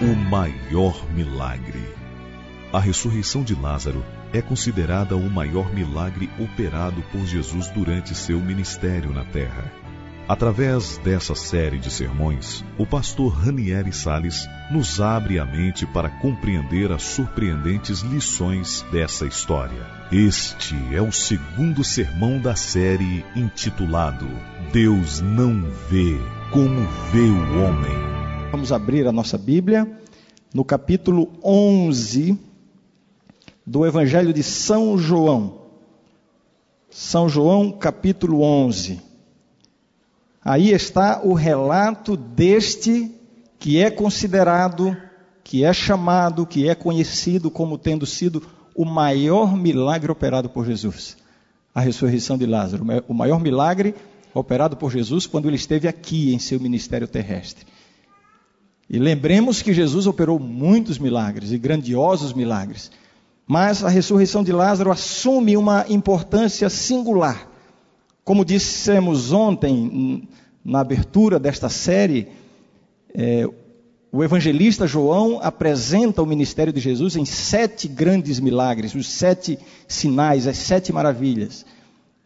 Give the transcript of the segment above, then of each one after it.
O maior milagre. A ressurreição de Lázaro é considerada o maior milagre operado por Jesus durante seu ministério na terra. Através dessa série de sermões, o pastor Ranieri Sales nos abre a mente para compreender as surpreendentes lições dessa história. Este é o segundo sermão da série intitulado Deus não vê como vê o homem. Vamos abrir a nossa Bíblia no capítulo 11 do Evangelho de São João. São João, capítulo 11. Aí está o relato deste que é considerado, que é chamado, que é conhecido como tendo sido o maior milagre operado por Jesus. A ressurreição de Lázaro, o maior milagre operado por Jesus quando ele esteve aqui em seu ministério terrestre. E lembremos que Jesus operou muitos milagres e grandiosos milagres, mas a ressurreição de Lázaro assume uma importância singular como dissemos ontem, na abertura desta série, é, o evangelista João apresenta o ministério de Jesus em sete grandes milagres, os sete sinais, as sete maravilhas.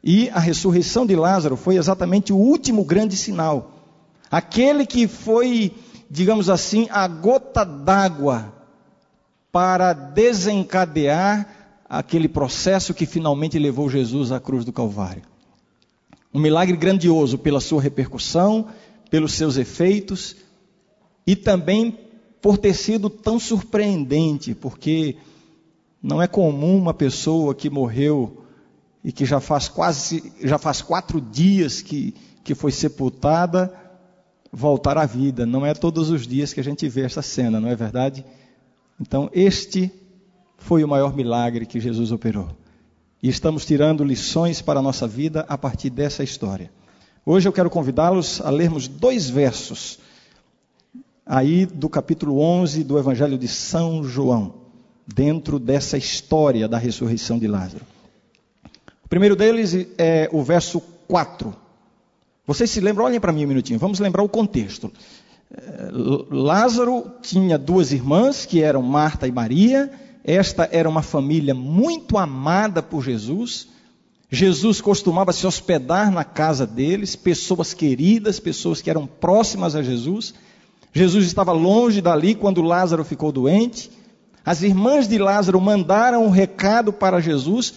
E a ressurreição de Lázaro foi exatamente o último grande sinal. Aquele que foi, digamos assim, a gota d'água para desencadear aquele processo que finalmente levou Jesus à cruz do Calvário. Um milagre grandioso pela sua repercussão, pelos seus efeitos e também por ter sido tão surpreendente, porque não é comum uma pessoa que morreu e que já faz quase, já faz quatro dias que, que foi sepultada voltar à vida. Não é todos os dias que a gente vê essa cena, não é verdade? Então, este foi o maior milagre que Jesus operou. E estamos tirando lições para a nossa vida a partir dessa história. Hoje eu quero convidá-los a lermos dois versos aí do capítulo 11 do Evangelho de São João, dentro dessa história da ressurreição de Lázaro. O primeiro deles é o verso 4. Vocês se lembram? Olhem para mim um minutinho, vamos lembrar o contexto. É, Lázaro tinha duas irmãs, que eram Marta e Maria, esta era uma família muito amada por Jesus. Jesus costumava se hospedar na casa deles, pessoas queridas, pessoas que eram próximas a Jesus. Jesus estava longe dali quando Lázaro ficou doente. As irmãs de Lázaro mandaram um recado para Jesus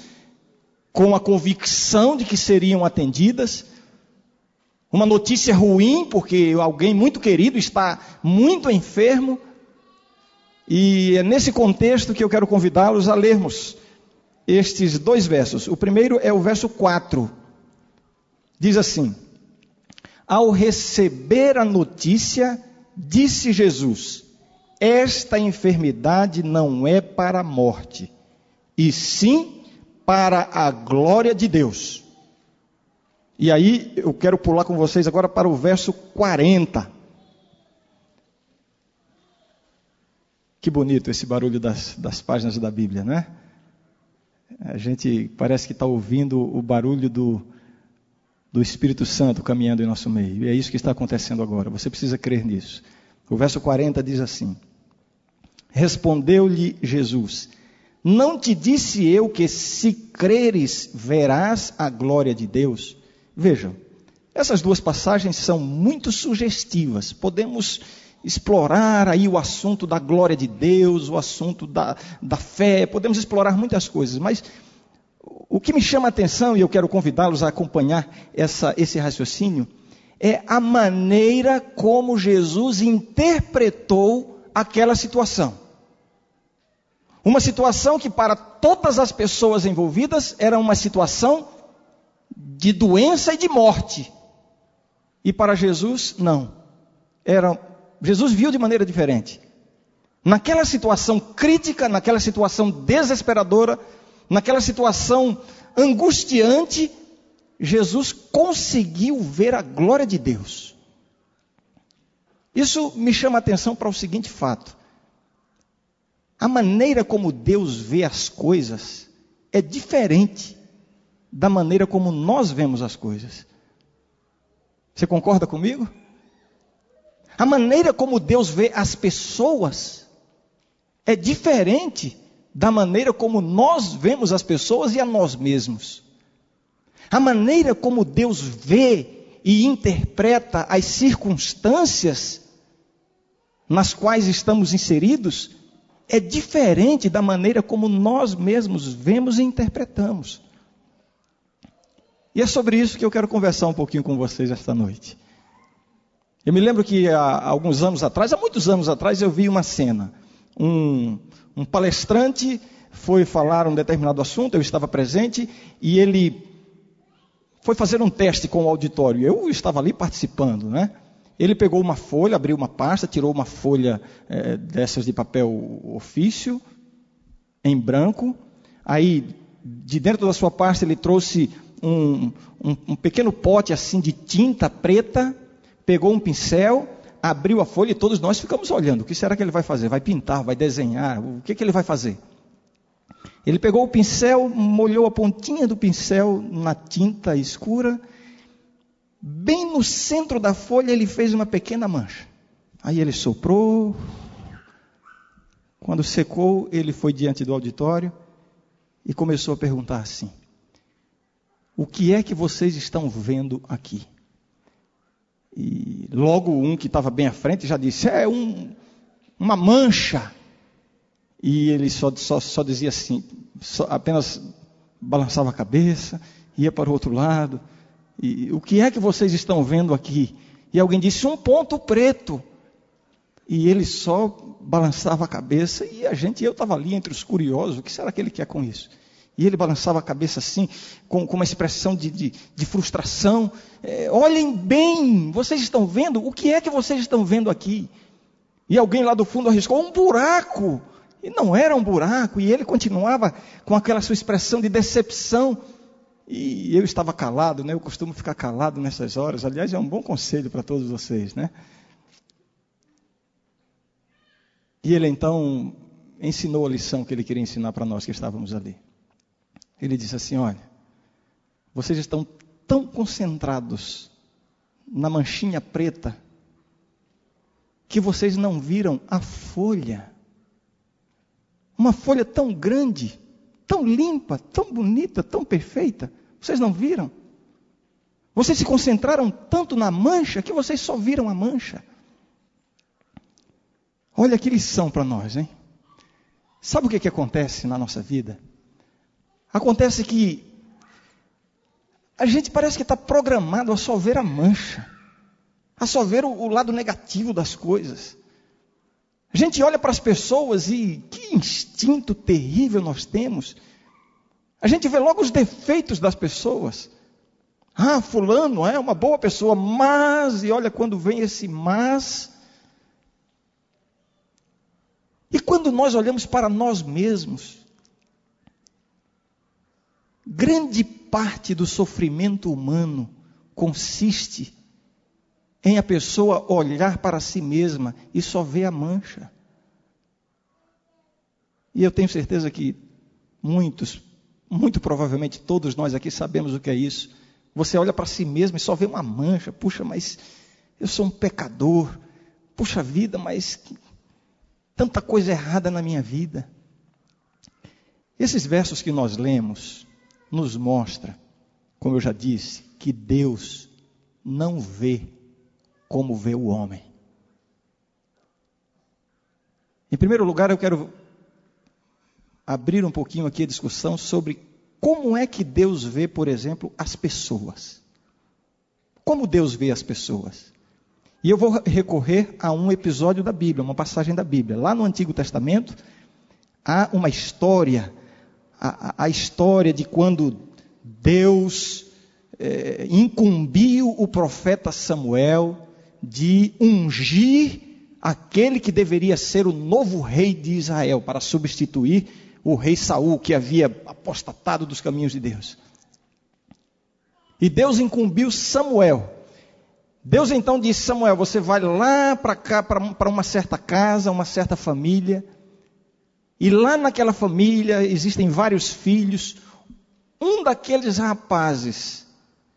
com a convicção de que seriam atendidas. Uma notícia ruim, porque alguém muito querido está muito enfermo. E é nesse contexto que eu quero convidá-los a lermos estes dois versos. O primeiro é o verso 4. Diz assim: Ao receber a notícia, disse Jesus: Esta enfermidade não é para a morte, e sim para a glória de Deus. E aí eu quero pular com vocês agora para o verso 40. Que bonito esse barulho das, das páginas da Bíblia, né? A gente parece que está ouvindo o barulho do, do Espírito Santo caminhando em nosso meio. E é isso que está acontecendo agora. Você precisa crer nisso. O verso 40 diz assim: Respondeu-lhe Jesus: Não te disse eu que se creres verás a glória de Deus? Vejam, essas duas passagens são muito sugestivas. Podemos explorar aí o assunto da glória de Deus, o assunto da, da fé, podemos explorar muitas coisas, mas o que me chama a atenção, e eu quero convidá-los a acompanhar essa, esse raciocínio, é a maneira como Jesus interpretou aquela situação. Uma situação que para todas as pessoas envolvidas era uma situação de doença e de morte. E para Jesus, não. Era Jesus viu de maneira diferente. Naquela situação crítica, naquela situação desesperadora, naquela situação angustiante, Jesus conseguiu ver a glória de Deus. Isso me chama a atenção para o seguinte fato: a maneira como Deus vê as coisas é diferente da maneira como nós vemos as coisas. Você concorda comigo? A maneira como Deus vê as pessoas é diferente da maneira como nós vemos as pessoas e a nós mesmos. A maneira como Deus vê e interpreta as circunstâncias nas quais estamos inseridos é diferente da maneira como nós mesmos vemos e interpretamos. E é sobre isso que eu quero conversar um pouquinho com vocês esta noite. Eu me lembro que há alguns anos atrás, há muitos anos atrás, eu vi uma cena. Um, um palestrante foi falar um determinado assunto, eu estava presente, e ele foi fazer um teste com o auditório. Eu estava ali participando, né? Ele pegou uma folha, abriu uma pasta, tirou uma folha é, dessas de papel ofício, em branco. Aí, de dentro da sua pasta, ele trouxe um, um, um pequeno pote assim de tinta preta pegou um pincel, abriu a folha e todos nós ficamos olhando. O que será que ele vai fazer? Vai pintar, vai desenhar? O que, que ele vai fazer? Ele pegou o pincel, molhou a pontinha do pincel na tinta escura. Bem no centro da folha ele fez uma pequena mancha. Aí ele soprou. Quando secou, ele foi diante do auditório e começou a perguntar assim: O que é que vocês estão vendo aqui? E logo um que estava bem à frente já disse: É um, uma mancha. E ele só, só, só dizia assim, só, apenas balançava a cabeça, ia para o outro lado. E o que é que vocês estão vendo aqui? E alguém disse: Um ponto preto. E ele só balançava a cabeça e a gente, eu estava ali entre os curiosos: o que será que ele quer com isso? E ele balançava a cabeça assim, com, com uma expressão de, de, de frustração. É, olhem bem, vocês estão vendo? O que é que vocês estão vendo aqui? E alguém lá do fundo arriscou um buraco. E não era um buraco, e ele continuava com aquela sua expressão de decepção. E eu estava calado, né? Eu costumo ficar calado nessas horas. Aliás, é um bom conselho para todos vocês, né? E ele então ensinou a lição que ele queria ensinar para nós que estávamos ali. Ele disse assim: Olha, vocês estão tão concentrados na manchinha preta que vocês não viram a folha. Uma folha tão grande, tão limpa, tão bonita, tão perfeita. Vocês não viram? Vocês se concentraram tanto na mancha que vocês só viram a mancha. Olha que lição para nós, hein? Sabe o que, que acontece na nossa vida? Acontece que a gente parece que está programado a só ver a mancha, a só ver o, o lado negativo das coisas. A gente olha para as pessoas e que instinto terrível nós temos. A gente vê logo os defeitos das pessoas. Ah, fulano é uma boa pessoa, mas, e olha quando vem esse mas. E quando nós olhamos para nós mesmos, Grande parte do sofrimento humano consiste em a pessoa olhar para si mesma e só ver a mancha. E eu tenho certeza que muitos, muito provavelmente todos nós aqui sabemos o que é isso. Você olha para si mesmo e só vê uma mancha. Puxa, mas eu sou um pecador. Puxa vida, mas tanta coisa errada na minha vida. Esses versos que nós lemos, nos mostra, como eu já disse, que Deus não vê como vê o homem. Em primeiro lugar, eu quero abrir um pouquinho aqui a discussão sobre como é que Deus vê, por exemplo, as pessoas. Como Deus vê as pessoas. E eu vou recorrer a um episódio da Bíblia, uma passagem da Bíblia. Lá no Antigo Testamento, há uma história a, a história de quando Deus é, incumbiu o profeta Samuel de ungir aquele que deveria ser o novo rei de Israel, para substituir o rei Saul, que havia apostatado dos caminhos de Deus. E Deus incumbiu Samuel. Deus então disse: Samuel, você vai lá para cá, para uma certa casa, uma certa família e lá naquela família existem vários filhos. Um daqueles rapazes,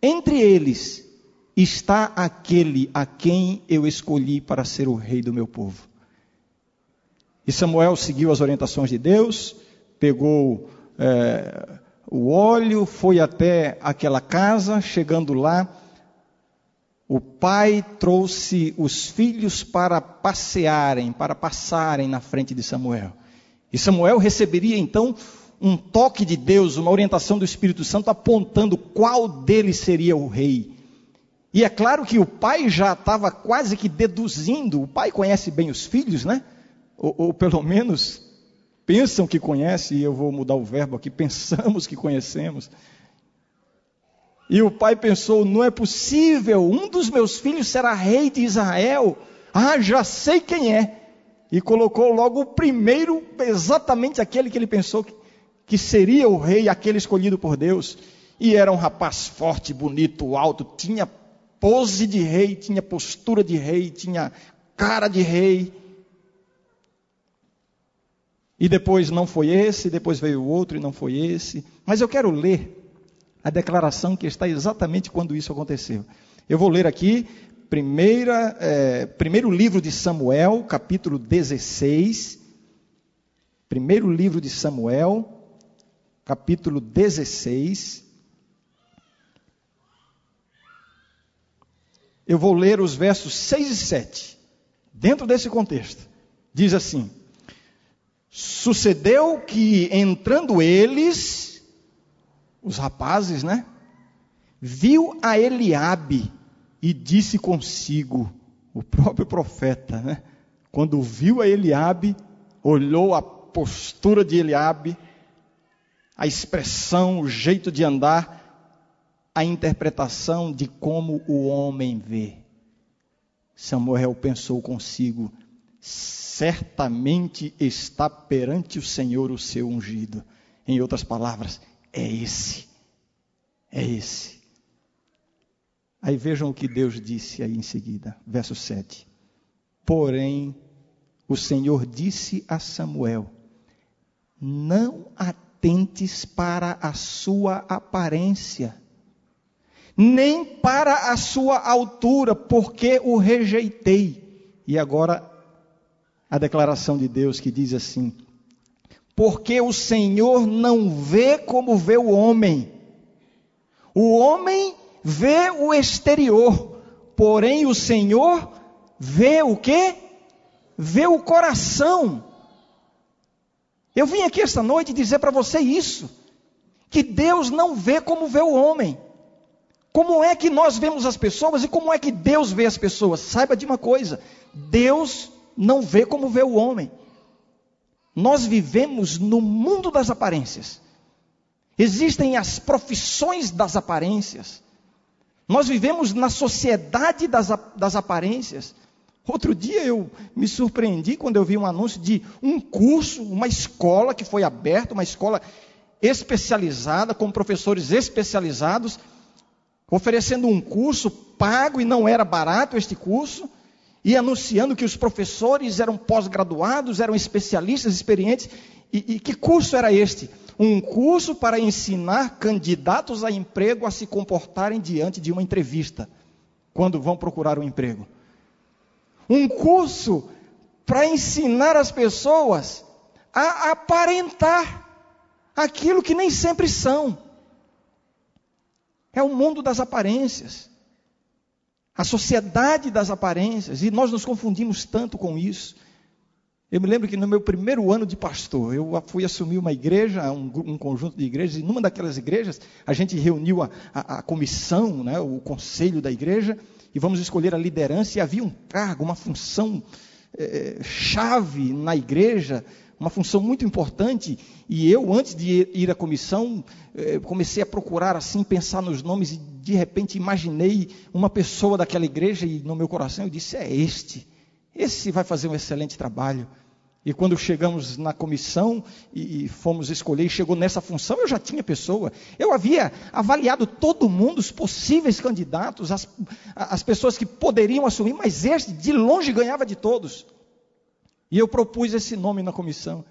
entre eles, está aquele a quem eu escolhi para ser o rei do meu povo. E Samuel seguiu as orientações de Deus, pegou é, o óleo, foi até aquela casa, chegando lá, o pai trouxe os filhos para passearem, para passarem na frente de Samuel. E Samuel receberia então um toque de Deus, uma orientação do Espírito Santo apontando qual deles seria o rei. E é claro que o pai já estava quase que deduzindo, o pai conhece bem os filhos, né? Ou, ou pelo menos pensam que conhece, e eu vou mudar o verbo aqui, pensamos que conhecemos. E o pai pensou: não é possível, um dos meus filhos será rei de Israel. Ah, já sei quem é. E colocou logo o primeiro, exatamente aquele que ele pensou que, que seria o rei, aquele escolhido por Deus. E era um rapaz forte, bonito, alto, tinha pose de rei, tinha postura de rei, tinha cara de rei. E depois não foi esse, depois veio o outro e não foi esse. Mas eu quero ler a declaração que está exatamente quando isso aconteceu. Eu vou ler aqui, primeira, é, primeiro livro de Samuel, capítulo 16. Primeiro livro de Samuel, capítulo 16. Eu vou ler os versos 6 e 7. Dentro desse contexto, diz assim: Sucedeu que entrando eles, os rapazes, né? Viu a Eliabe e disse consigo, o próprio profeta, né? Quando viu a Eliabe, olhou a postura de Eliabe, a expressão, o jeito de andar, a interpretação de como o homem vê. Samuel pensou consigo: certamente está perante o Senhor o seu ungido. Em outras palavras, é esse. É esse. Aí vejam o que Deus disse aí em seguida, verso 7. Porém, o Senhor disse a Samuel: Não atentes para a sua aparência, nem para a sua altura, porque o rejeitei. E agora a declaração de Deus que diz assim: porque o Senhor não vê como vê o homem. O homem vê o exterior, porém o Senhor vê o que? Vê o coração. Eu vim aqui esta noite dizer para você isso, que Deus não vê como vê o homem. Como é que nós vemos as pessoas e como é que Deus vê as pessoas? Saiba de uma coisa: Deus não vê como vê o homem. Nós vivemos no mundo das aparências. Existem as profissões das aparências. Nós vivemos na sociedade das, das aparências. Outro dia eu me surpreendi quando eu vi um anúncio de um curso, uma escola que foi aberta, uma escola especializada, com professores especializados, oferecendo um curso pago e não era barato este curso e anunciando que os professores eram pós-graduados, eram especialistas, experientes. E, e, que curso era este? Um curso para ensinar candidatos a emprego a se comportarem diante de uma entrevista, quando vão procurar um emprego. Um curso para ensinar as pessoas a aparentar aquilo que nem sempre são. É o mundo das aparências a sociedade das aparências, e nós nos confundimos tanto com isso. Eu me lembro que no meu primeiro ano de pastor, eu fui assumir uma igreja, um, um conjunto de igrejas, e numa daquelas igrejas, a gente reuniu a, a, a comissão, né, o conselho da igreja, e vamos escolher a liderança, e havia um cargo, uma função é, chave na igreja, uma função muito importante, e eu, antes de ir à comissão, eh, comecei a procurar assim, pensar nos nomes, e de repente imaginei uma pessoa daquela igreja, e no meu coração eu disse: é este, esse vai fazer um excelente trabalho. E quando chegamos na comissão e, fomos escolher, e chegou nessa função, eu já tinha pessoa. Eu havia avaliado todo mundo, os possíveis candidatos, as, as pessoas que poderiam assumir, mas este de longe ganhava de todos. E eu propus esse nome na comissão.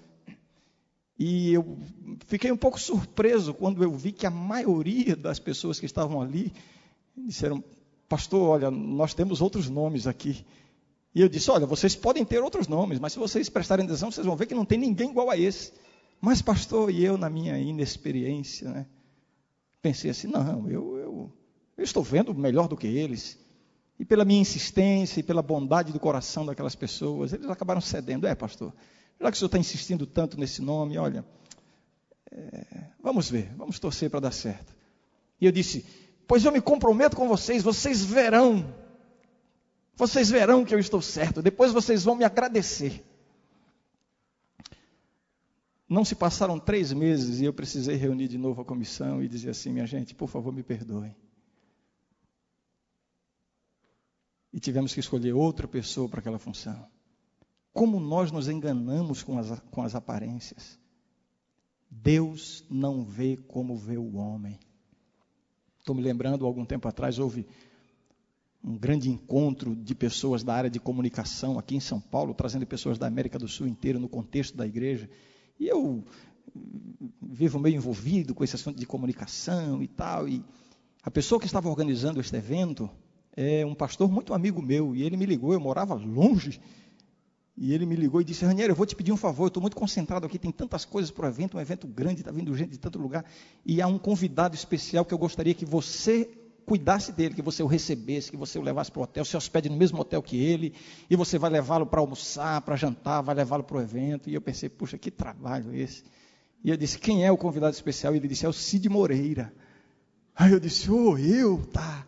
E eu fiquei um pouco surpreso quando eu vi que a maioria das pessoas que estavam ali disseram: pastor, olha, nós temos outros nomes aqui. E eu disse: Olha, vocês podem ter outros nomes, mas se vocês prestarem atenção, vocês vão ver que não tem ninguém igual a esse. Mas, pastor, e eu, na minha inexperiência, né, pensei assim: Não, eu, eu, eu estou vendo melhor do que eles. E pela minha insistência e pela bondade do coração daquelas pessoas, eles acabaram cedendo. É, pastor, já que o senhor está insistindo tanto nesse nome, olha, é, vamos ver, vamos torcer para dar certo. E eu disse: Pois eu me comprometo com vocês, vocês verão vocês verão que eu estou certo, depois vocês vão me agradecer. Não se passaram três meses e eu precisei reunir de novo a comissão e dizer assim: minha gente, por favor, me perdoem. E tivemos que escolher outra pessoa para aquela função. Como nós nos enganamos com as, com as aparências. Deus não vê como vê o homem. Estou me lembrando, algum tempo atrás, houve um grande encontro de pessoas da área de comunicação aqui em São Paulo, trazendo pessoas da América do Sul inteira no contexto da igreja. E eu vivo meio envolvido com esse assunto de comunicação e tal. E a pessoa que estava organizando este evento é um pastor muito amigo meu. E ele me ligou, eu morava longe. E ele me ligou e disse: Raniero, eu vou te pedir um favor, eu estou muito concentrado aqui, tem tantas coisas para o evento, um evento grande, está vindo gente de tanto lugar. E há um convidado especial que eu gostaria que você cuidasse dele, que você o recebesse, que você o levasse para o hotel, se hospede no mesmo hotel que ele, e você vai levá-lo para almoçar, para jantar, vai levá-lo para o evento. E eu pensei, puxa, que trabalho esse. E eu disse, quem é o convidado especial? E ele disse, é o Cid Moreira. Aí eu disse, oh, eu, tá.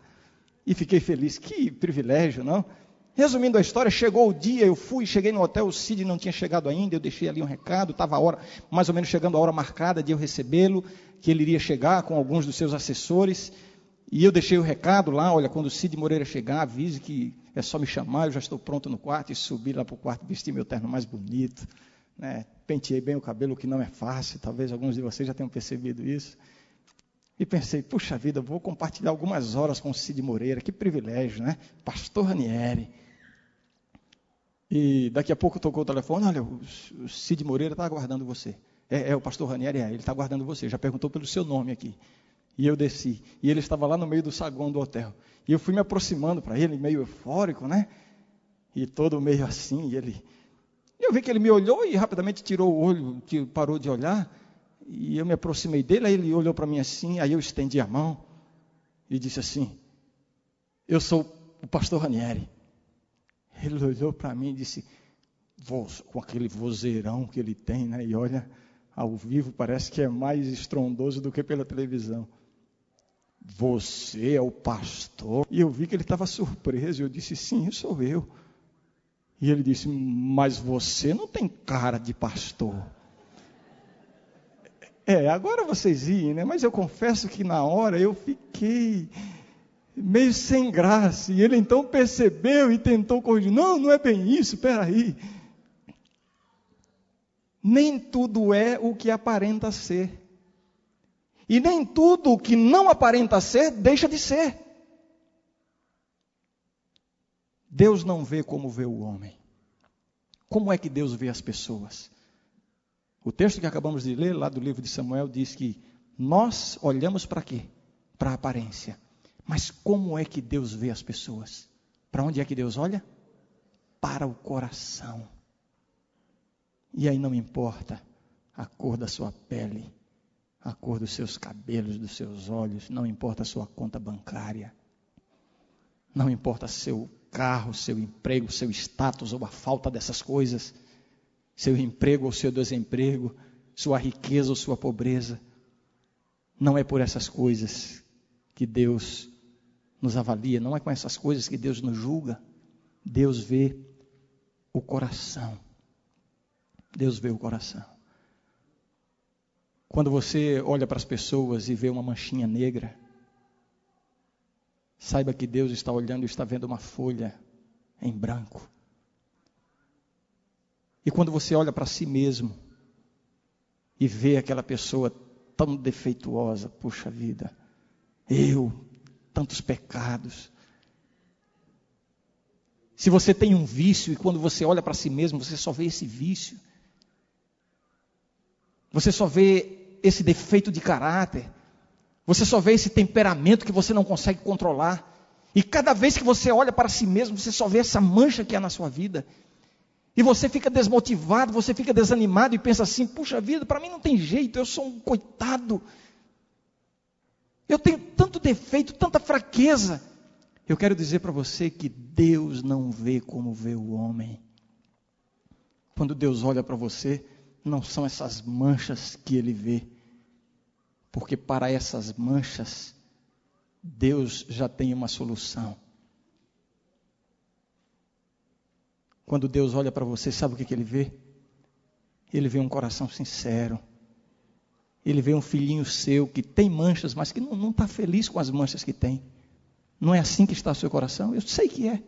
E fiquei feliz, que privilégio, não? Resumindo a história, chegou o dia, eu fui, cheguei no hotel, o Cid não tinha chegado ainda, eu deixei ali um recado, estava a hora, mais ou menos chegando a hora marcada de eu recebê-lo, que ele iria chegar com alguns dos seus assessores. E eu deixei o recado lá, olha, quando o Cid Moreira chegar, avise que é só me chamar, eu já estou pronto no quarto. E subi lá para o quarto, vesti meu terno mais bonito, né? penteei bem o cabelo, o que não é fácil, talvez alguns de vocês já tenham percebido isso. E pensei, puxa vida, vou compartilhar algumas horas com o Cid Moreira, que privilégio, né? Pastor Ranieri. E daqui a pouco tocou o telefone, olha, o Cid Moreira está aguardando você. É, é, o pastor Ranieri, é, ele está aguardando você, já perguntou pelo seu nome aqui. E eu desci. E ele estava lá no meio do saguão do hotel. E eu fui me aproximando para ele, meio eufórico, né? E todo meio assim. E ele. Eu vi que ele me olhou e rapidamente tirou o olho, parou de olhar. E eu me aproximei dele, aí ele olhou para mim assim, aí eu estendi a mão e disse assim: Eu sou o pastor Ranieri. Ele olhou para mim e disse, com aquele vozeirão que ele tem, né? E olha, ao vivo parece que é mais estrondoso do que pela televisão. Você é o pastor? E eu vi que ele estava surpreso. Eu disse: Sim, sou eu. E ele disse: Mas você não tem cara de pastor. É, agora vocês riem, né? Mas eu confesso que na hora eu fiquei meio sem graça. E ele então percebeu e tentou corrigir: Não, não é bem isso, espera aí. Nem tudo é o que aparenta ser. E nem tudo o que não aparenta ser, deixa de ser. Deus não vê como vê o homem. Como é que Deus vê as pessoas? O texto que acabamos de ler, lá do livro de Samuel, diz que nós olhamos para quê? Para a aparência. Mas como é que Deus vê as pessoas? Para onde é que Deus olha? Para o coração. E aí não importa a cor da sua pele, a cor dos seus cabelos, dos seus olhos, não importa a sua conta bancária, não importa seu carro, seu emprego, seu status ou a falta dessas coisas, seu emprego ou seu desemprego, sua riqueza ou sua pobreza. Não é por essas coisas que Deus nos avalia, não é com essas coisas que Deus nos julga. Deus vê o coração. Deus vê o coração. Quando você olha para as pessoas e vê uma manchinha negra, saiba que Deus está olhando e está vendo uma folha em branco. E quando você olha para si mesmo e vê aquela pessoa tão defeituosa, puxa vida, eu, tantos pecados. Se você tem um vício e quando você olha para si mesmo, você só vê esse vício. Você só vê esse defeito de caráter. Você só vê esse temperamento que você não consegue controlar. E cada vez que você olha para si mesmo, você só vê essa mancha que há na sua vida. E você fica desmotivado, você fica desanimado e pensa assim: puxa vida, para mim não tem jeito, eu sou um coitado. Eu tenho tanto defeito, tanta fraqueza. Eu quero dizer para você que Deus não vê como vê o homem. Quando Deus olha para você, não são essas manchas que ele vê, porque para essas manchas, Deus já tem uma solução. Quando Deus olha para você, sabe o que, que ele vê? Ele vê um coração sincero. Ele vê um filhinho seu que tem manchas, mas que não está feliz com as manchas que tem. Não é assim que está o seu coração? Eu sei que é.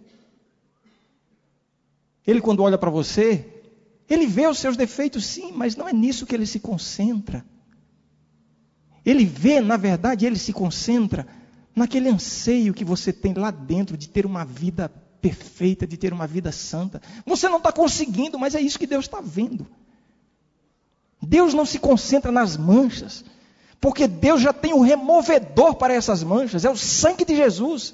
Ele, quando olha para você, ele vê os seus defeitos, sim, mas não é nisso que ele se concentra. Ele vê, na verdade, ele se concentra naquele anseio que você tem lá dentro de ter uma vida perfeita, de ter uma vida santa. Você não está conseguindo, mas é isso que Deus está vendo. Deus não se concentra nas manchas, porque Deus já tem o removedor para essas manchas, é o sangue de Jesus.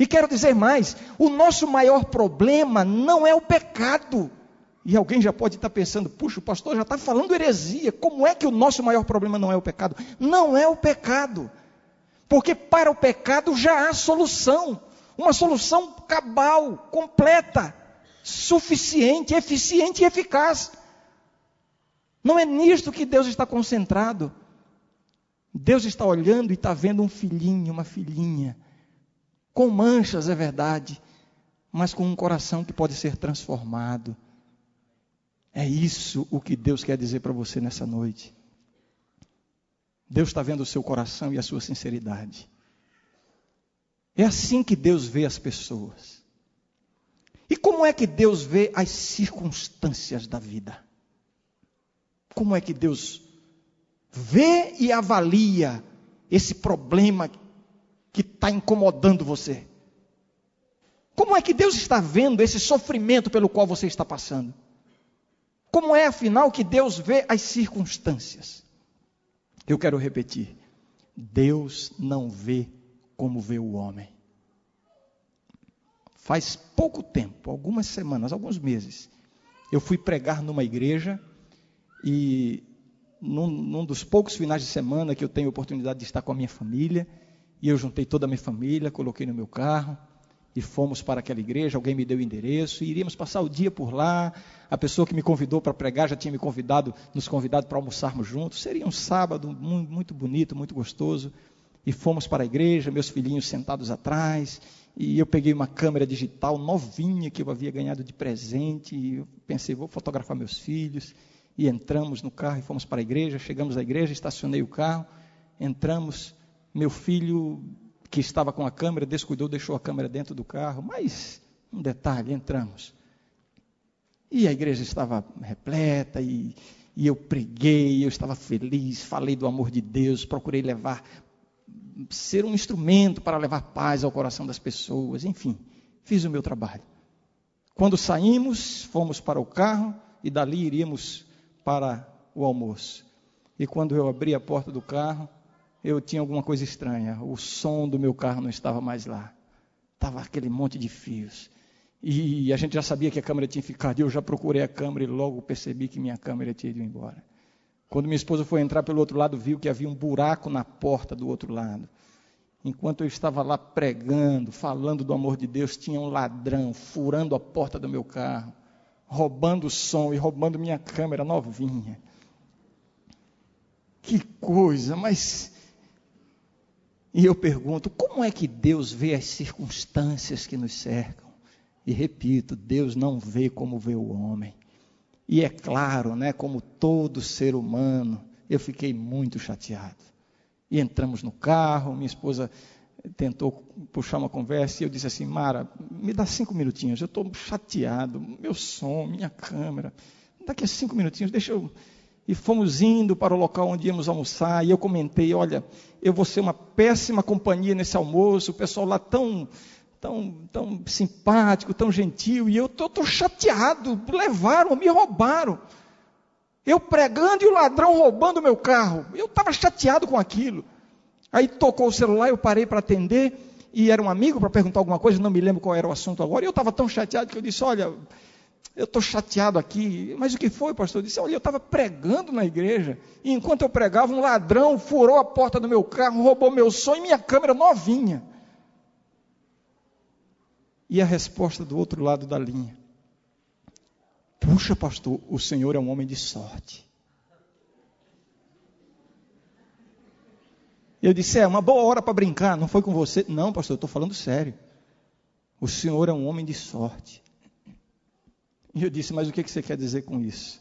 E quero dizer mais: o nosso maior problema não é o pecado. E alguém já pode estar pensando, puxa, o pastor já está falando heresia. Como é que o nosso maior problema não é o pecado? Não é o pecado. Porque para o pecado já há solução. Uma solução cabal, completa, suficiente, eficiente e eficaz. Não é nisto que Deus está concentrado. Deus está olhando e está vendo um filhinho, uma filhinha com manchas, é verdade, mas com um coração que pode ser transformado. É isso o que Deus quer dizer para você nessa noite. Deus está vendo o seu coração e a sua sinceridade. É assim que Deus vê as pessoas. E como é que Deus vê as circunstâncias da vida? Como é que Deus vê e avalia esse problema que está incomodando você? Como é que Deus está vendo esse sofrimento pelo qual você está passando? Como é, afinal, que Deus vê as circunstâncias? Eu quero repetir: Deus não vê como vê o homem. Faz pouco tempo, algumas semanas, alguns meses, eu fui pregar numa igreja e num, num dos poucos finais de semana que eu tenho oportunidade de estar com a minha família, e eu juntei toda a minha família, coloquei no meu carro e fomos para aquela igreja. Alguém me deu o endereço e iríamos passar o dia por lá. A pessoa que me convidou para pregar já tinha me convidado, nos convidado para almoçarmos juntos. Seria um sábado muito bonito, muito gostoso. E fomos para a igreja, meus filhinhos sentados atrás. E eu peguei uma câmera digital novinha que eu havia ganhado de presente. E eu pensei, vou fotografar meus filhos. E entramos no carro e fomos para a igreja. Chegamos à igreja, estacionei o carro, entramos meu filho, que estava com a câmera, descuidou, deixou a câmera dentro do carro. Mas, um detalhe, entramos. E a igreja estava repleta, e, e eu preguei, eu estava feliz, falei do amor de Deus, procurei levar, ser um instrumento para levar paz ao coração das pessoas, enfim, fiz o meu trabalho. Quando saímos, fomos para o carro e dali iríamos para o almoço. E quando eu abri a porta do carro, eu tinha alguma coisa estranha. O som do meu carro não estava mais lá. Estava aquele monte de fios. E a gente já sabia que a câmera tinha ficado. Eu já procurei a câmera e logo percebi que minha câmera tinha ido embora. Quando minha esposa foi entrar pelo outro lado, viu que havia um buraco na porta do outro lado. Enquanto eu estava lá pregando, falando do amor de Deus, tinha um ladrão furando a porta do meu carro, roubando o som e roubando minha câmera novinha. Que coisa, mas e eu pergunto: como é que Deus vê as circunstâncias que nos cercam? E repito, Deus não vê como vê o homem. E é claro, né, como todo ser humano, eu fiquei muito chateado. E entramos no carro, minha esposa tentou puxar uma conversa e eu disse assim: Mara, me dá cinco minutinhos, eu estou chateado, meu som, minha câmera. Daqui a cinco minutinhos, deixa eu e fomos indo para o local onde íamos almoçar, e eu comentei, olha, eu vou ser uma péssima companhia nesse almoço, o pessoal lá tão, tão, tão simpático, tão gentil, e eu estou chateado, levaram, me roubaram. Eu pregando e o ladrão roubando o meu carro. Eu estava chateado com aquilo. Aí tocou o celular, eu parei para atender, e era um amigo para perguntar alguma coisa, não me lembro qual era o assunto agora, e eu estava tão chateado que eu disse: Olha, eu estou chateado aqui. Mas o que foi, pastor? Eu disse: Olha, eu estava pregando na igreja, e enquanto eu pregava, um ladrão furou a porta do meu carro, roubou meu som e minha câmera novinha. E a resposta do outro lado da linha: Puxa, pastor, o senhor é um homem de sorte. Eu disse: É uma boa hora para brincar, não foi com você? Não, pastor, eu estou falando sério. O senhor é um homem de sorte. E eu disse: Mas o que você quer dizer com isso?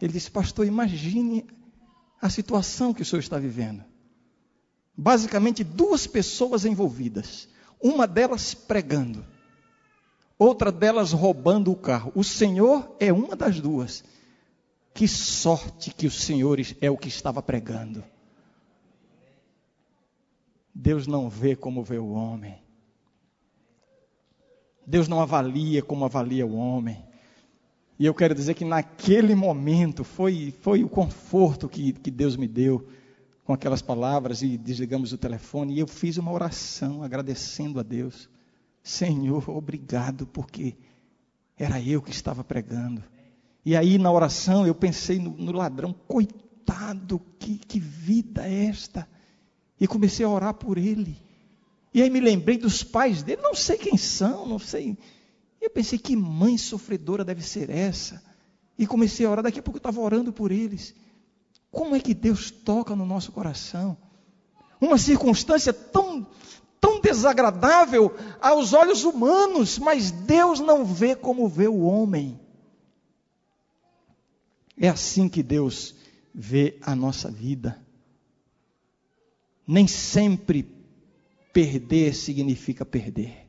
Ele disse: Pastor, imagine a situação que o senhor está vivendo. Basicamente, duas pessoas envolvidas. Uma delas pregando, outra delas roubando o carro. O Senhor é uma das duas. Que sorte que o Senhor é o que estava pregando. Deus não vê como vê o homem. Deus não avalia como avalia o homem. E eu quero dizer que naquele momento foi, foi o conforto que, que Deus me deu com aquelas palavras e desligamos o telefone. E eu fiz uma oração agradecendo a Deus. Senhor, obrigado, porque era eu que estava pregando. E aí na oração eu pensei no, no ladrão, coitado, que, que vida é esta? E comecei a orar por ele. E aí me lembrei dos pais dele, não sei quem são, não sei. Eu pensei, que mãe sofredora deve ser essa? E comecei a orar, daqui a pouco eu estava orando por eles. Como é que Deus toca no nosso coração? Uma circunstância tão, tão desagradável aos olhos humanos, mas Deus não vê como vê o homem. É assim que Deus vê a nossa vida. Nem sempre perder significa perder.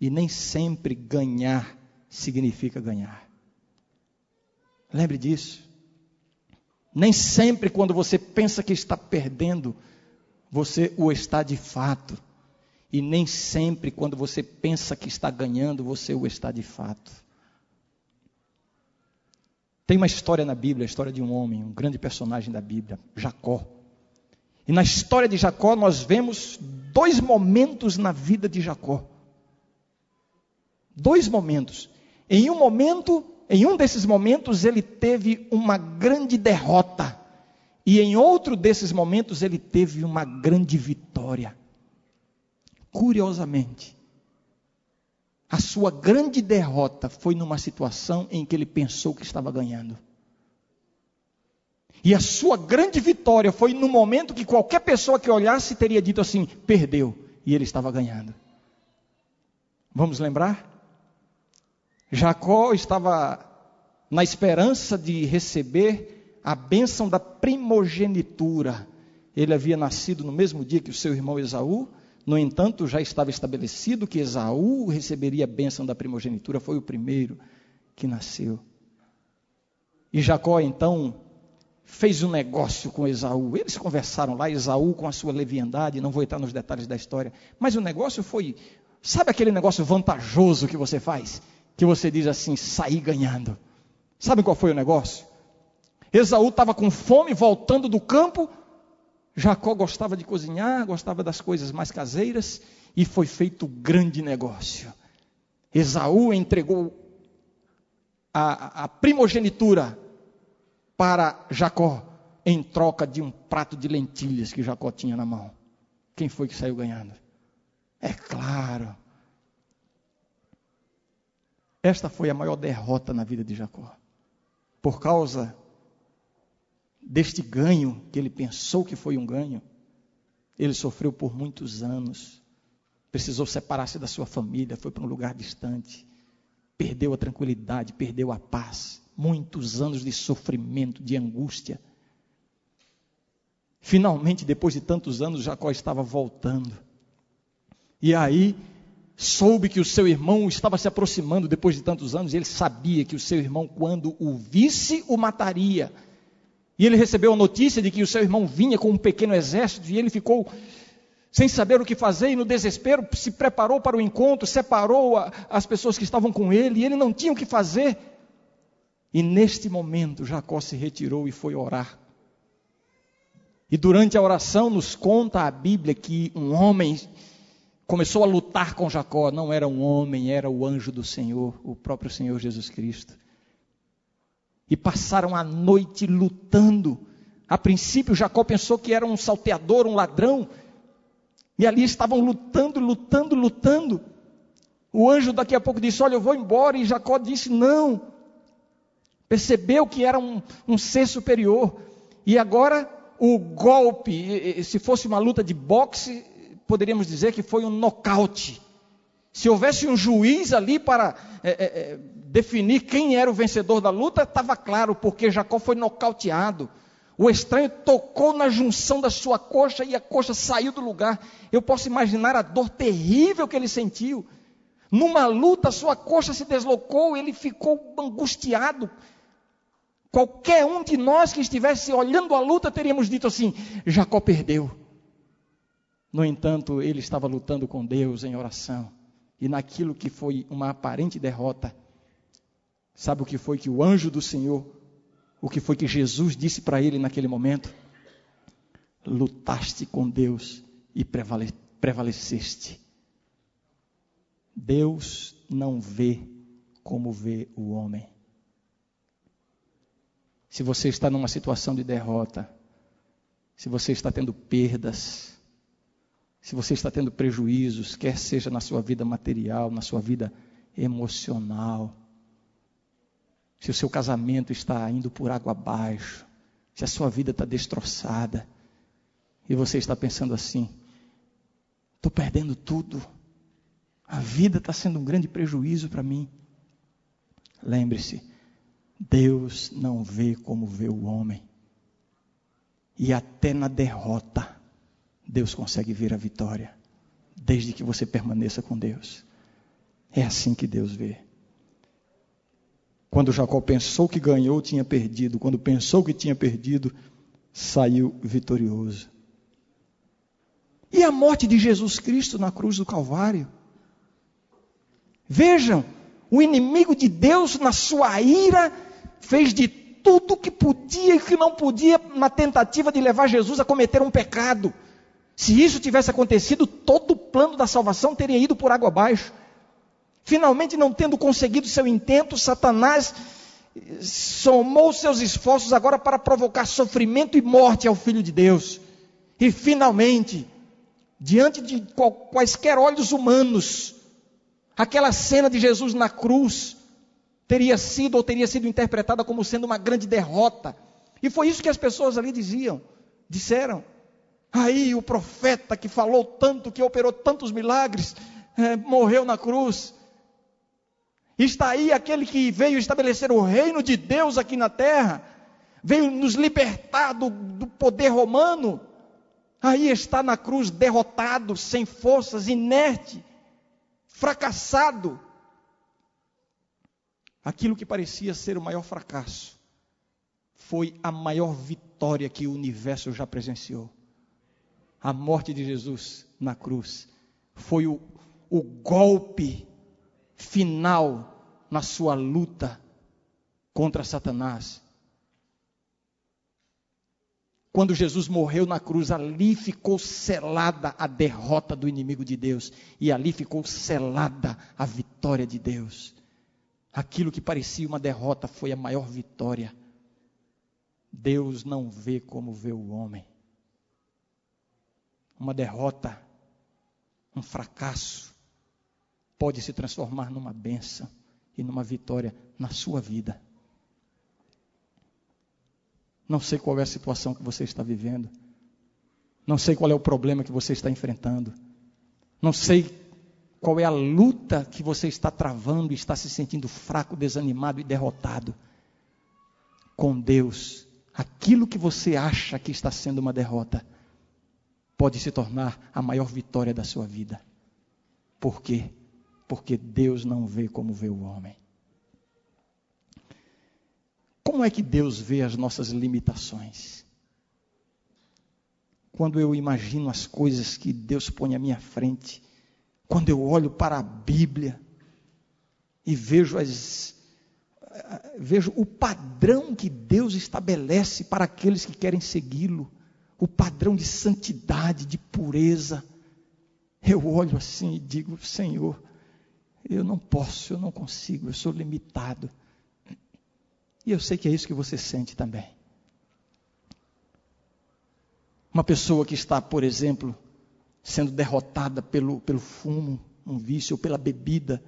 E nem sempre ganhar significa ganhar. Lembre disso. Nem sempre quando você pensa que está perdendo, você o está de fato. E nem sempre quando você pensa que está ganhando, você o está de fato. Tem uma história na Bíblia, a história de um homem, um grande personagem da Bíblia, Jacó. E na história de Jacó nós vemos dois momentos na vida de Jacó. Dois momentos. Em um momento, em um desses momentos ele teve uma grande derrota. E em outro desses momentos ele teve uma grande vitória. Curiosamente, a sua grande derrota foi numa situação em que ele pensou que estava ganhando. E a sua grande vitória foi no momento que qualquer pessoa que olhasse teria dito assim: perdeu, e ele estava ganhando. Vamos lembrar? Jacó estava na esperança de receber a bênção da primogenitura. Ele havia nascido no mesmo dia que o seu irmão Esaú, no entanto, já estava estabelecido que Esaú receberia a bênção da primogenitura, foi o primeiro que nasceu. E Jacó então fez um negócio com Esaú. Eles conversaram lá, Esaú com a sua leviandade, não vou entrar nos detalhes da história, mas o negócio foi, sabe aquele negócio vantajoso que você faz? Que você diz assim, sair ganhando. Sabe qual foi o negócio? Esaú estava com fome, voltando do campo. Jacó gostava de cozinhar, gostava das coisas mais caseiras, e foi feito grande negócio. Esaú entregou a, a primogenitura para Jacó em troca de um prato de lentilhas que Jacó tinha na mão. Quem foi que saiu ganhando? É claro. Esta foi a maior derrota na vida de Jacó. Por causa deste ganho, que ele pensou que foi um ganho, ele sofreu por muitos anos. Precisou separar-se da sua família, foi para um lugar distante. Perdeu a tranquilidade, perdeu a paz muitos anos de sofrimento, de angústia. Finalmente, depois de tantos anos, Jacó estava voltando. E aí, soube que o seu irmão estava se aproximando depois de tantos anos, e ele sabia que o seu irmão, quando o visse, o mataria. E ele recebeu a notícia de que o seu irmão vinha com um pequeno exército, e ele ficou sem saber o que fazer, e no desespero se preparou para o encontro, separou a, as pessoas que estavam com ele, e ele não tinha o que fazer. E neste momento Jacó se retirou e foi orar. E durante a oração nos conta a Bíblia que um homem começou a lutar com Jacó. Não era um homem, era o anjo do Senhor, o próprio Senhor Jesus Cristo. E passaram a noite lutando. A princípio, Jacó pensou que era um salteador, um ladrão. E ali estavam lutando, lutando, lutando. O anjo daqui a pouco disse: Olha, eu vou embora. E Jacó disse: Não. Percebeu que era um, um ser superior. E agora o golpe, se fosse uma luta de boxe, poderíamos dizer que foi um nocaute. Se houvesse um juiz ali para é, é, é definir quem era o vencedor da luta, estava claro, porque Jacó foi nocauteado. O estranho tocou na junção da sua coxa e a coxa saiu do lugar. Eu posso imaginar a dor terrível que ele sentiu. Numa luta, sua coxa se deslocou, ele ficou angustiado. Qualquer um de nós que estivesse olhando a luta teríamos dito assim: Jacó perdeu. No entanto, ele estava lutando com Deus em oração. E naquilo que foi uma aparente derrota, sabe o que foi que o anjo do Senhor, o que foi que Jesus disse para ele naquele momento? Lutaste com Deus e prevale prevaleceste. Deus não vê como vê o homem. Se você está numa situação de derrota, se você está tendo perdas, se você está tendo prejuízos, quer seja na sua vida material, na sua vida emocional, se o seu casamento está indo por água abaixo, se a sua vida está destroçada, e você está pensando assim: estou perdendo tudo, a vida está sendo um grande prejuízo para mim. Lembre-se, Deus não vê como vê o homem. E até na derrota, Deus consegue ver a vitória, desde que você permaneça com Deus. É assim que Deus vê. Quando Jacó pensou que ganhou, tinha perdido. Quando pensou que tinha perdido, saiu vitorioso. E a morte de Jesus Cristo na cruz do Calvário? Vejam, o inimigo de Deus, na sua ira, fez de tudo que podia e que não podia na tentativa de levar Jesus a cometer um pecado. Se isso tivesse acontecido, todo o plano da salvação teria ido por água abaixo. Finalmente, não tendo conseguido seu intento, Satanás somou seus esforços agora para provocar sofrimento e morte ao Filho de Deus. E finalmente, diante de quaisquer olhos humanos, aquela cena de Jesus na cruz, teria sido ou teria sido interpretada como sendo uma grande derrota. E foi isso que as pessoas ali diziam, disseram. Aí o profeta que falou tanto, que operou tantos milagres, é, morreu na cruz. Está aí aquele que veio estabelecer o reino de Deus aqui na terra, veio nos libertar do, do poder romano. Aí está na cruz derrotado, sem forças, inerte, fracassado aquilo que parecia ser o maior fracasso foi a maior vitória que o universo já presenciou. A morte de Jesus na cruz foi o, o golpe final na sua luta contra Satanás. Quando Jesus morreu na cruz, ali ficou selada a derrota do inimigo de Deus, e ali ficou selada a vitória de Deus. Aquilo que parecia uma derrota foi a maior vitória. Deus não vê como vê o homem. Uma derrota, um fracasso, pode se transformar numa benção e numa vitória na sua vida. Não sei qual é a situação que você está vivendo. Não sei qual é o problema que você está enfrentando. Não sei qual é a luta que você está travando e está se sentindo fraco, desanimado e derrotado? Com Deus, aquilo que você acha que está sendo uma derrota pode se tornar a maior vitória da sua vida. Por quê? Porque Deus não vê como vê o homem. Como é que Deus vê as nossas limitações? Quando eu imagino as coisas que Deus põe à minha frente, quando eu olho para a Bíblia e vejo as vejo o padrão que Deus estabelece para aqueles que querem segui-lo, o padrão de santidade, de pureza, eu olho assim e digo: Senhor, eu não posso, eu não consigo, eu sou limitado. E eu sei que é isso que você sente também. Uma pessoa que está, por exemplo, sendo derrotada pelo, pelo fumo, um vício, ou pela bebida,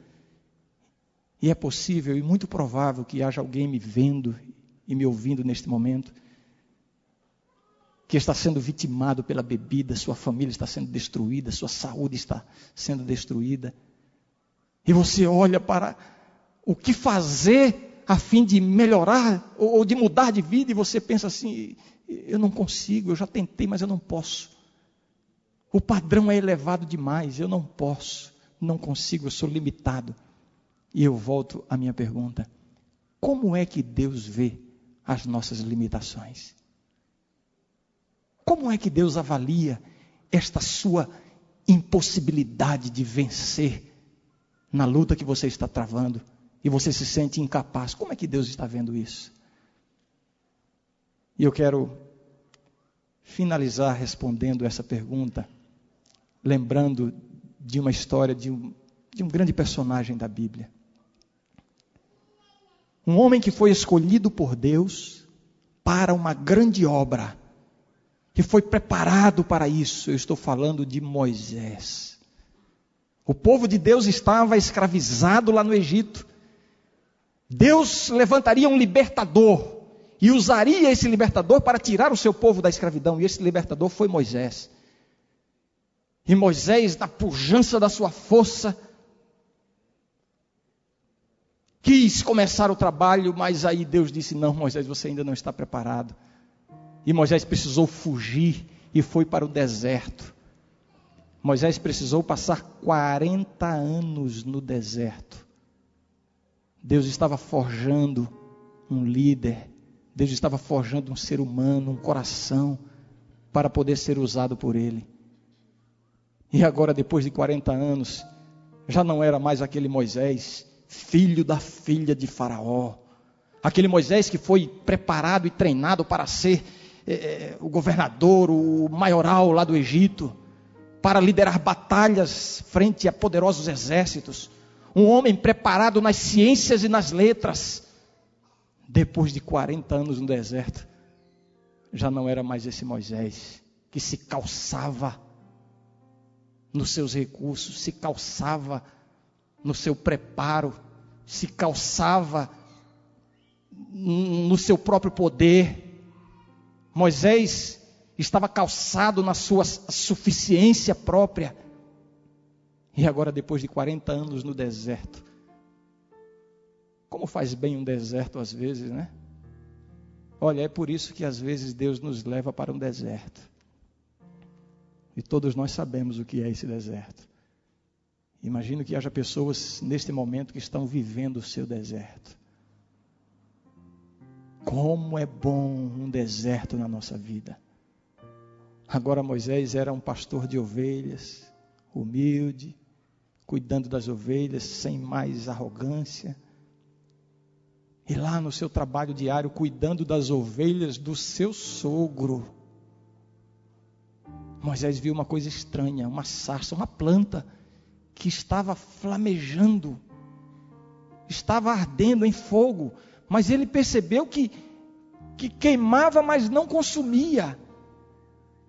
e é possível e muito provável que haja alguém me vendo e me ouvindo neste momento, que está sendo vitimado pela bebida, sua família está sendo destruída, sua saúde está sendo destruída. E você olha para o que fazer a fim de melhorar ou de mudar de vida, e você pensa assim: eu não consigo, eu já tentei, mas eu não posso. O padrão é elevado demais, eu não posso, não consigo, eu sou limitado. E eu volto à minha pergunta: como é que Deus vê as nossas limitações? Como é que Deus avalia esta sua impossibilidade de vencer na luta que você está travando e você se sente incapaz? Como é que Deus está vendo isso? E eu quero finalizar respondendo essa pergunta, lembrando de uma história de um, de um grande personagem da Bíblia. Um homem que foi escolhido por Deus para uma grande obra, que foi preparado para isso. Eu estou falando de Moisés. O povo de Deus estava escravizado lá no Egito. Deus levantaria um libertador e usaria esse libertador para tirar o seu povo da escravidão. E esse libertador foi Moisés. E Moisés, na pujança da sua força, quis começar o trabalho, mas aí Deus disse: Não, Moisés, você ainda não está preparado. E Moisés precisou fugir e foi para o deserto. Moisés precisou passar 40 anos no deserto. Deus estava forjando um líder, Deus estava forjando um ser humano, um coração, para poder ser usado por Ele. E agora, depois de 40 anos, já não era mais aquele Moisés, filho da filha de Faraó. Aquele Moisés que foi preparado e treinado para ser é, o governador, o maioral lá do Egito, para liderar batalhas frente a poderosos exércitos. Um homem preparado nas ciências e nas letras. Depois de 40 anos no deserto, já não era mais esse Moisés que se calçava nos seus recursos, se calçava no seu preparo, se calçava no seu próprio poder. Moisés estava calçado na sua suficiência própria. E agora, depois de 40 anos no deserto, como faz bem um deserto às vezes, né? Olha, é por isso que às vezes Deus nos leva para um deserto. E todos nós sabemos o que é esse deserto. Imagino que haja pessoas neste momento que estão vivendo o seu deserto. Como é bom um deserto na nossa vida. Agora Moisés era um pastor de ovelhas, humilde, cuidando das ovelhas sem mais arrogância. E lá no seu trabalho diário, cuidando das ovelhas do seu sogro. Moisés viu uma coisa estranha, uma sarça, uma planta que estava flamejando, estava ardendo em fogo, mas ele percebeu que, que queimava, mas não consumia.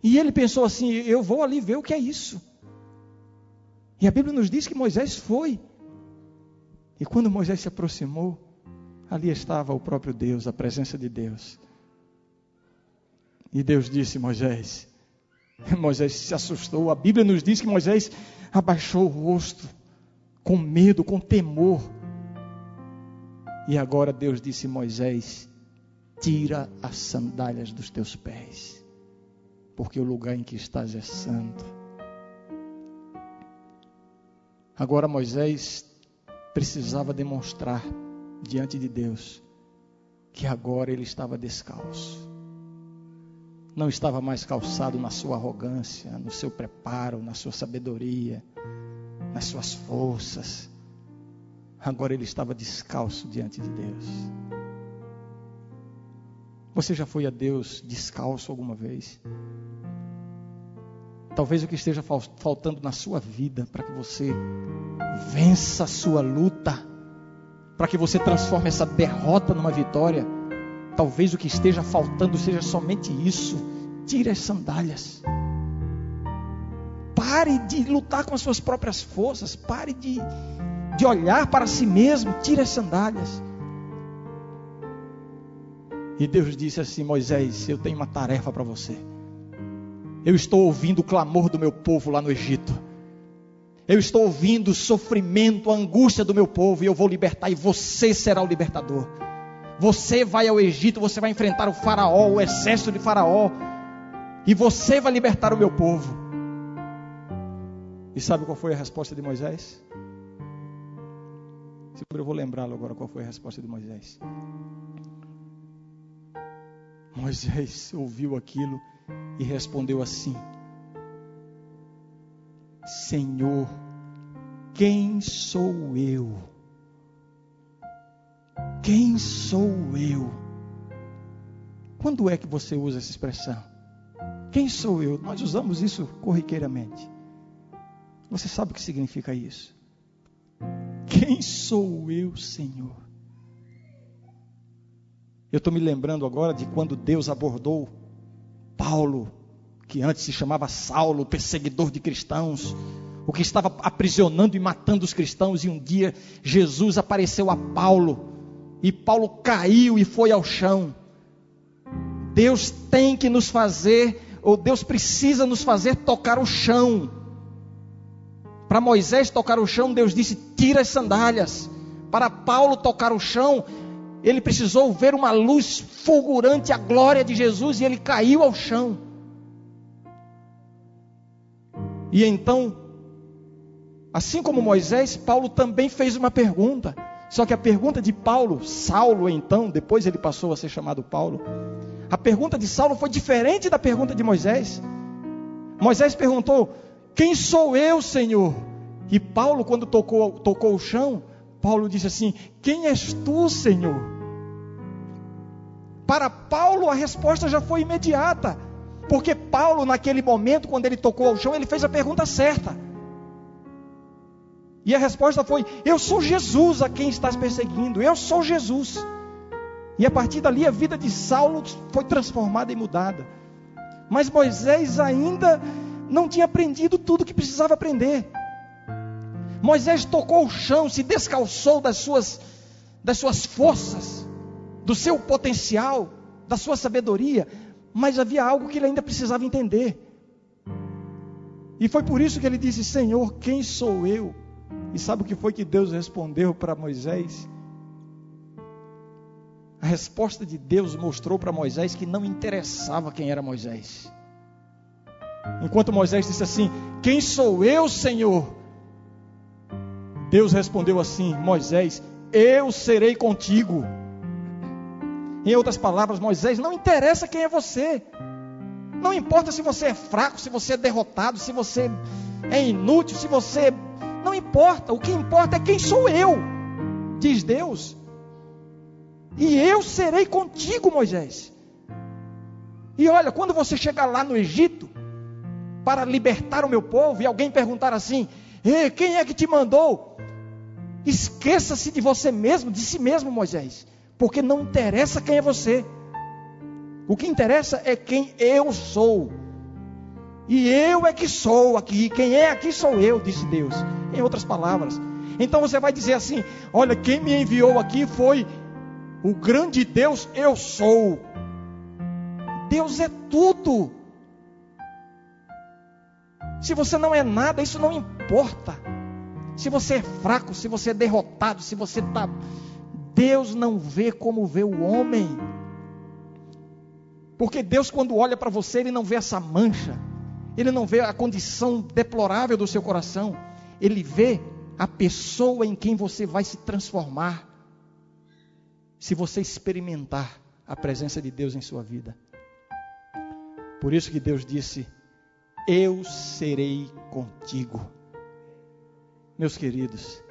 E ele pensou assim: eu vou ali ver o que é isso. E a Bíblia nos diz que Moisés foi. E quando Moisés se aproximou, ali estava o próprio Deus, a presença de Deus. E Deus disse: Moisés, Moisés se assustou. A Bíblia nos diz que Moisés abaixou o rosto, com medo, com temor. E agora Deus disse: Moisés, tira as sandálias dos teus pés, porque o lugar em que estás é santo. Agora Moisés precisava demonstrar diante de Deus que agora ele estava descalço não estava mais calçado na sua arrogância, no seu preparo, na sua sabedoria, nas suas forças. Agora ele estava descalço diante de Deus. Você já foi a Deus descalço alguma vez? Talvez o que esteja faltando na sua vida para que você vença a sua luta, para que você transforme essa derrota numa vitória. Talvez o que esteja faltando seja somente isso. Tire as sandálias. Pare de lutar com as suas próprias forças. Pare de, de olhar para si mesmo. Tire as sandálias. E Deus disse assim: Moisés, eu tenho uma tarefa para você. Eu estou ouvindo o clamor do meu povo lá no Egito. Eu estou ouvindo o sofrimento, a angústia do meu povo, e eu vou libertar, e você será o libertador. Você vai ao Egito, você vai enfrentar o Faraó, o exército de Faraó, e você vai libertar o meu povo. E sabe qual foi a resposta de Moisés? Eu vou lembrá-lo agora qual foi a resposta de Moisés. Moisés ouviu aquilo e respondeu assim: Senhor, quem sou eu? Quem sou eu? Quando é que você usa essa expressão? Quem sou eu? Nós usamos isso corriqueiramente. Você sabe o que significa isso? Quem sou eu, Senhor? Eu estou me lembrando agora de quando Deus abordou Paulo, que antes se chamava Saulo, perseguidor de cristãos, o que estava aprisionando e matando os cristãos, e um dia Jesus apareceu a Paulo, e Paulo caiu e foi ao chão. Deus tem que nos fazer, ou Deus precisa nos fazer tocar o chão. Para Moisés tocar o chão, Deus disse: tira as sandálias. Para Paulo tocar o chão, ele precisou ver uma luz fulgurante, a glória de Jesus, e ele caiu ao chão. E então, assim como Moisés, Paulo também fez uma pergunta. Só que a pergunta de Paulo, Saulo então, depois ele passou a ser chamado Paulo. A pergunta de Saulo foi diferente da pergunta de Moisés. Moisés perguntou: Quem sou eu, Senhor? E Paulo, quando tocou, tocou o chão, Paulo disse assim: Quem és tu, Senhor? Para Paulo a resposta já foi imediata, porque Paulo, naquele momento, quando ele tocou ao chão, ele fez a pergunta certa. E a resposta foi: Eu sou Jesus a quem estás perseguindo, eu sou Jesus. E a partir dali a vida de Saulo foi transformada e mudada. Mas Moisés ainda não tinha aprendido tudo que precisava aprender. Moisés tocou o chão, se descalçou das suas, das suas forças, do seu potencial, da sua sabedoria, mas havia algo que ele ainda precisava entender. E foi por isso que ele disse: Senhor, quem sou eu? E sabe o que foi que Deus respondeu para Moisés? A resposta de Deus mostrou para Moisés que não interessava quem era Moisés. Enquanto Moisés disse assim: Quem sou eu, Senhor? Deus respondeu assim: Moisés, eu serei contigo. Em outras palavras, Moisés, não interessa quem é você. Não importa se você é fraco, se você é derrotado, se você é inútil, se você. Não importa. O que importa é quem sou eu, diz Deus. E eu serei contigo, Moisés. E olha, quando você chegar lá no Egito, para libertar o meu povo, e alguém perguntar assim: Ei, quem é que te mandou? Esqueça-se de você mesmo, de si mesmo, Moisés, porque não interessa quem é você. O que interessa é quem eu sou. E eu é que sou aqui, quem é aqui sou eu, disse Deus. Em outras palavras. Então você vai dizer assim: Olha, quem me enviou aqui foi o grande Deus, eu sou. Deus é tudo. Se você não é nada, isso não importa. Se você é fraco, se você é derrotado, se você está. Deus não vê como vê o homem. Porque Deus, quando olha para você, Ele não vê essa mancha. Ele não vê a condição deplorável do seu coração. Ele vê a pessoa em quem você vai se transformar. Se você experimentar a presença de Deus em sua vida. Por isso que Deus disse: Eu serei contigo. Meus queridos,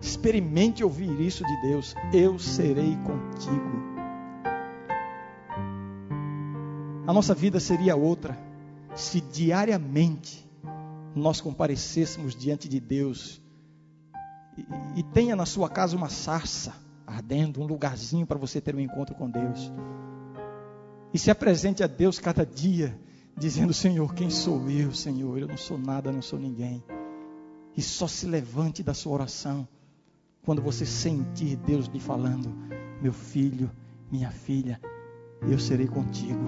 experimente ouvir isso de Deus: Eu serei contigo. A nossa vida seria outra se diariamente nós comparecêssemos diante de Deus e, e tenha na sua casa uma sarça ardendo, um lugarzinho para você ter um encontro com Deus. E se apresente a Deus cada dia, dizendo: Senhor, quem sou eu, Senhor? Eu não sou nada, não sou ninguém. E só se levante da sua oração quando você sentir Deus lhe falando: Meu filho, minha filha, eu serei contigo.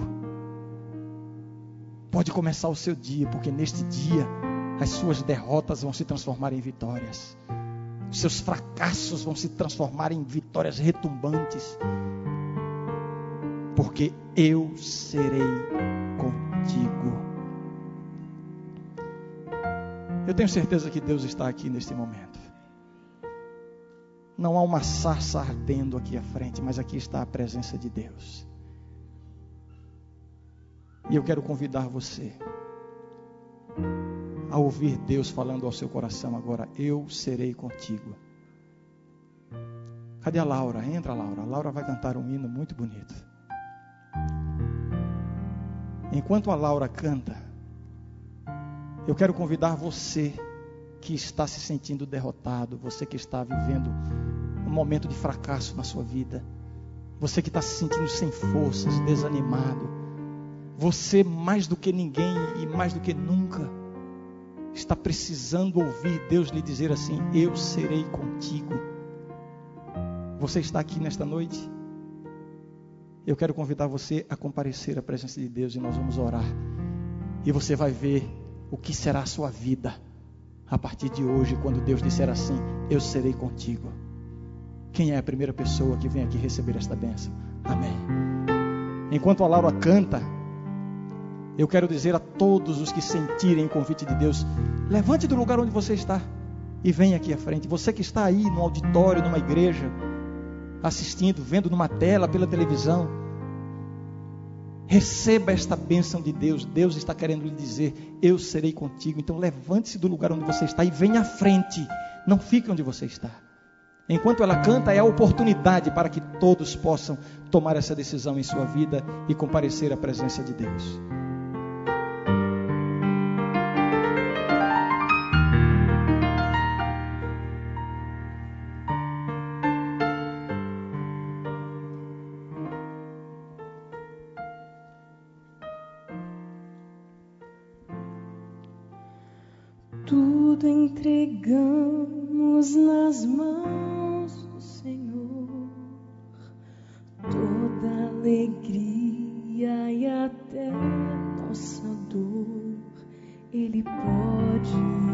Pode começar o seu dia, porque neste dia as suas derrotas vão se transformar em vitórias. Os seus fracassos vão se transformar em vitórias retumbantes. Porque eu serei contigo. Eu tenho certeza que Deus está aqui neste momento. Não há uma sarça ardendo aqui à frente, mas aqui está a presença de Deus. E eu quero convidar você a ouvir Deus falando ao seu coração agora: Eu serei contigo. Cadê a Laura? Entra, Laura. A Laura vai cantar um hino muito bonito. Enquanto a Laura canta, eu quero convidar você que está se sentindo derrotado, você que está vivendo um momento de fracasso na sua vida, você que está se sentindo sem forças, desanimado, você mais do que ninguém e mais do que nunca está precisando ouvir Deus lhe dizer assim: Eu serei contigo. Você está aqui nesta noite? Eu quero convidar você a comparecer à presença de Deus e nós vamos orar. E você vai ver o que será a sua vida a partir de hoje, quando Deus disser assim: Eu serei contigo. Quem é a primeira pessoa que vem aqui receber esta bênção? Amém. Enquanto a Laura canta, eu quero dizer a todos os que sentirem o convite de Deus: levante do lugar onde você está e venha aqui à frente. Você que está aí no auditório, numa igreja, assistindo, vendo numa tela, pela televisão, receba esta bênção de Deus. Deus está querendo lhe dizer: Eu serei contigo. Então levante-se do lugar onde você está e venha à frente. Não fique onde você está. Enquanto ela canta, é a oportunidade para que todos possam tomar essa decisão em sua vida e comparecer à presença de Deus. Entregamos nas mãos do Senhor. Toda alegria e até nossa dor, Ele pode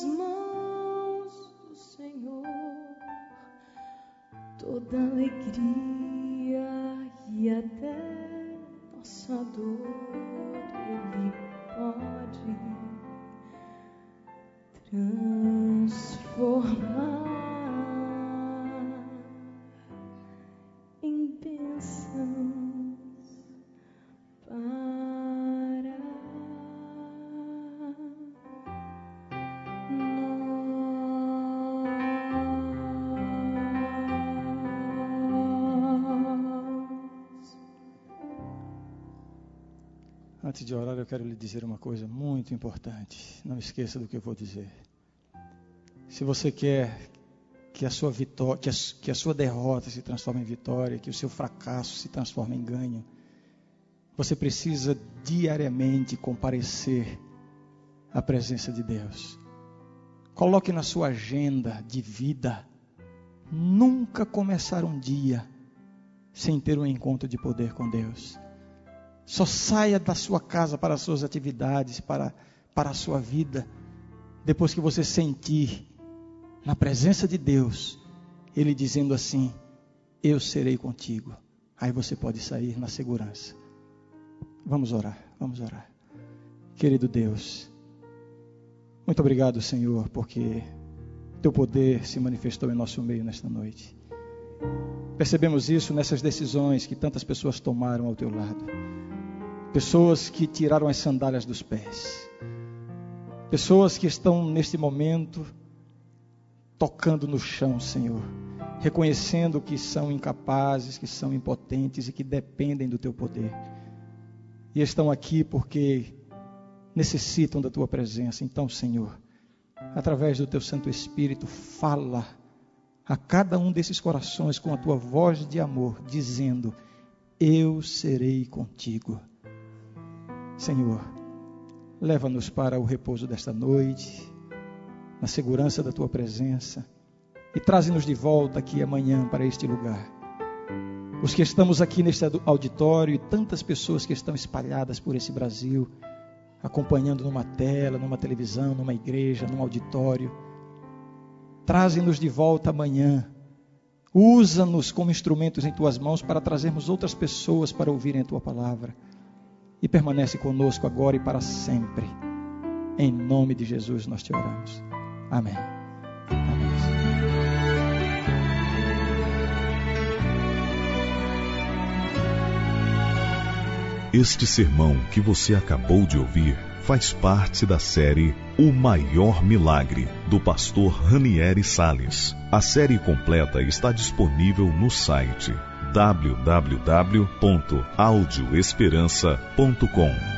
nas mãos do Senhor toda alegria e até nossa dor Ele pode. Quero lhe dizer uma coisa muito importante. Não esqueça do que eu vou dizer. Se você quer que a sua vitória, que a, que a sua derrota se transforme em vitória, que o seu fracasso se transforme em ganho, você precisa diariamente comparecer à presença de Deus. Coloque na sua agenda de vida nunca começar um dia sem ter um encontro de poder com Deus. Só saia da sua casa para as suas atividades, para, para a sua vida, depois que você sentir na presença de Deus, Ele dizendo assim: Eu serei contigo. Aí você pode sair na segurança. Vamos orar, vamos orar. Querido Deus, muito obrigado, Senhor, porque Teu poder se manifestou em nosso meio nesta noite. Percebemos isso nessas decisões que tantas pessoas tomaram ao Teu lado. Pessoas que tiraram as sandálias dos pés. Pessoas que estão neste momento tocando no chão, Senhor, reconhecendo que são incapazes, que são impotentes e que dependem do teu poder. E estão aqui porque necessitam da tua presença. Então, Senhor, através do teu Santo Espírito, fala a cada um desses corações com a tua voz de amor, dizendo: Eu serei contigo. Senhor, leva-nos para o repouso desta noite na segurança da tua presença e traze-nos de volta aqui amanhã para este lugar. Os que estamos aqui neste auditório e tantas pessoas que estão espalhadas por esse Brasil, acompanhando numa tela, numa televisão, numa igreja, num auditório, traze-nos de volta amanhã. Usa-nos como instrumentos em tuas mãos para trazermos outras pessoas para ouvirem a tua palavra. E permanece conosco agora e para sempre. Em nome de Jesus nós te oramos. Amém. Amém. Este sermão que você acabou de ouvir faz parte da série O Maior Milagre, do pastor Ranieri Sales. A série completa está disponível no site www.audioesperança.com.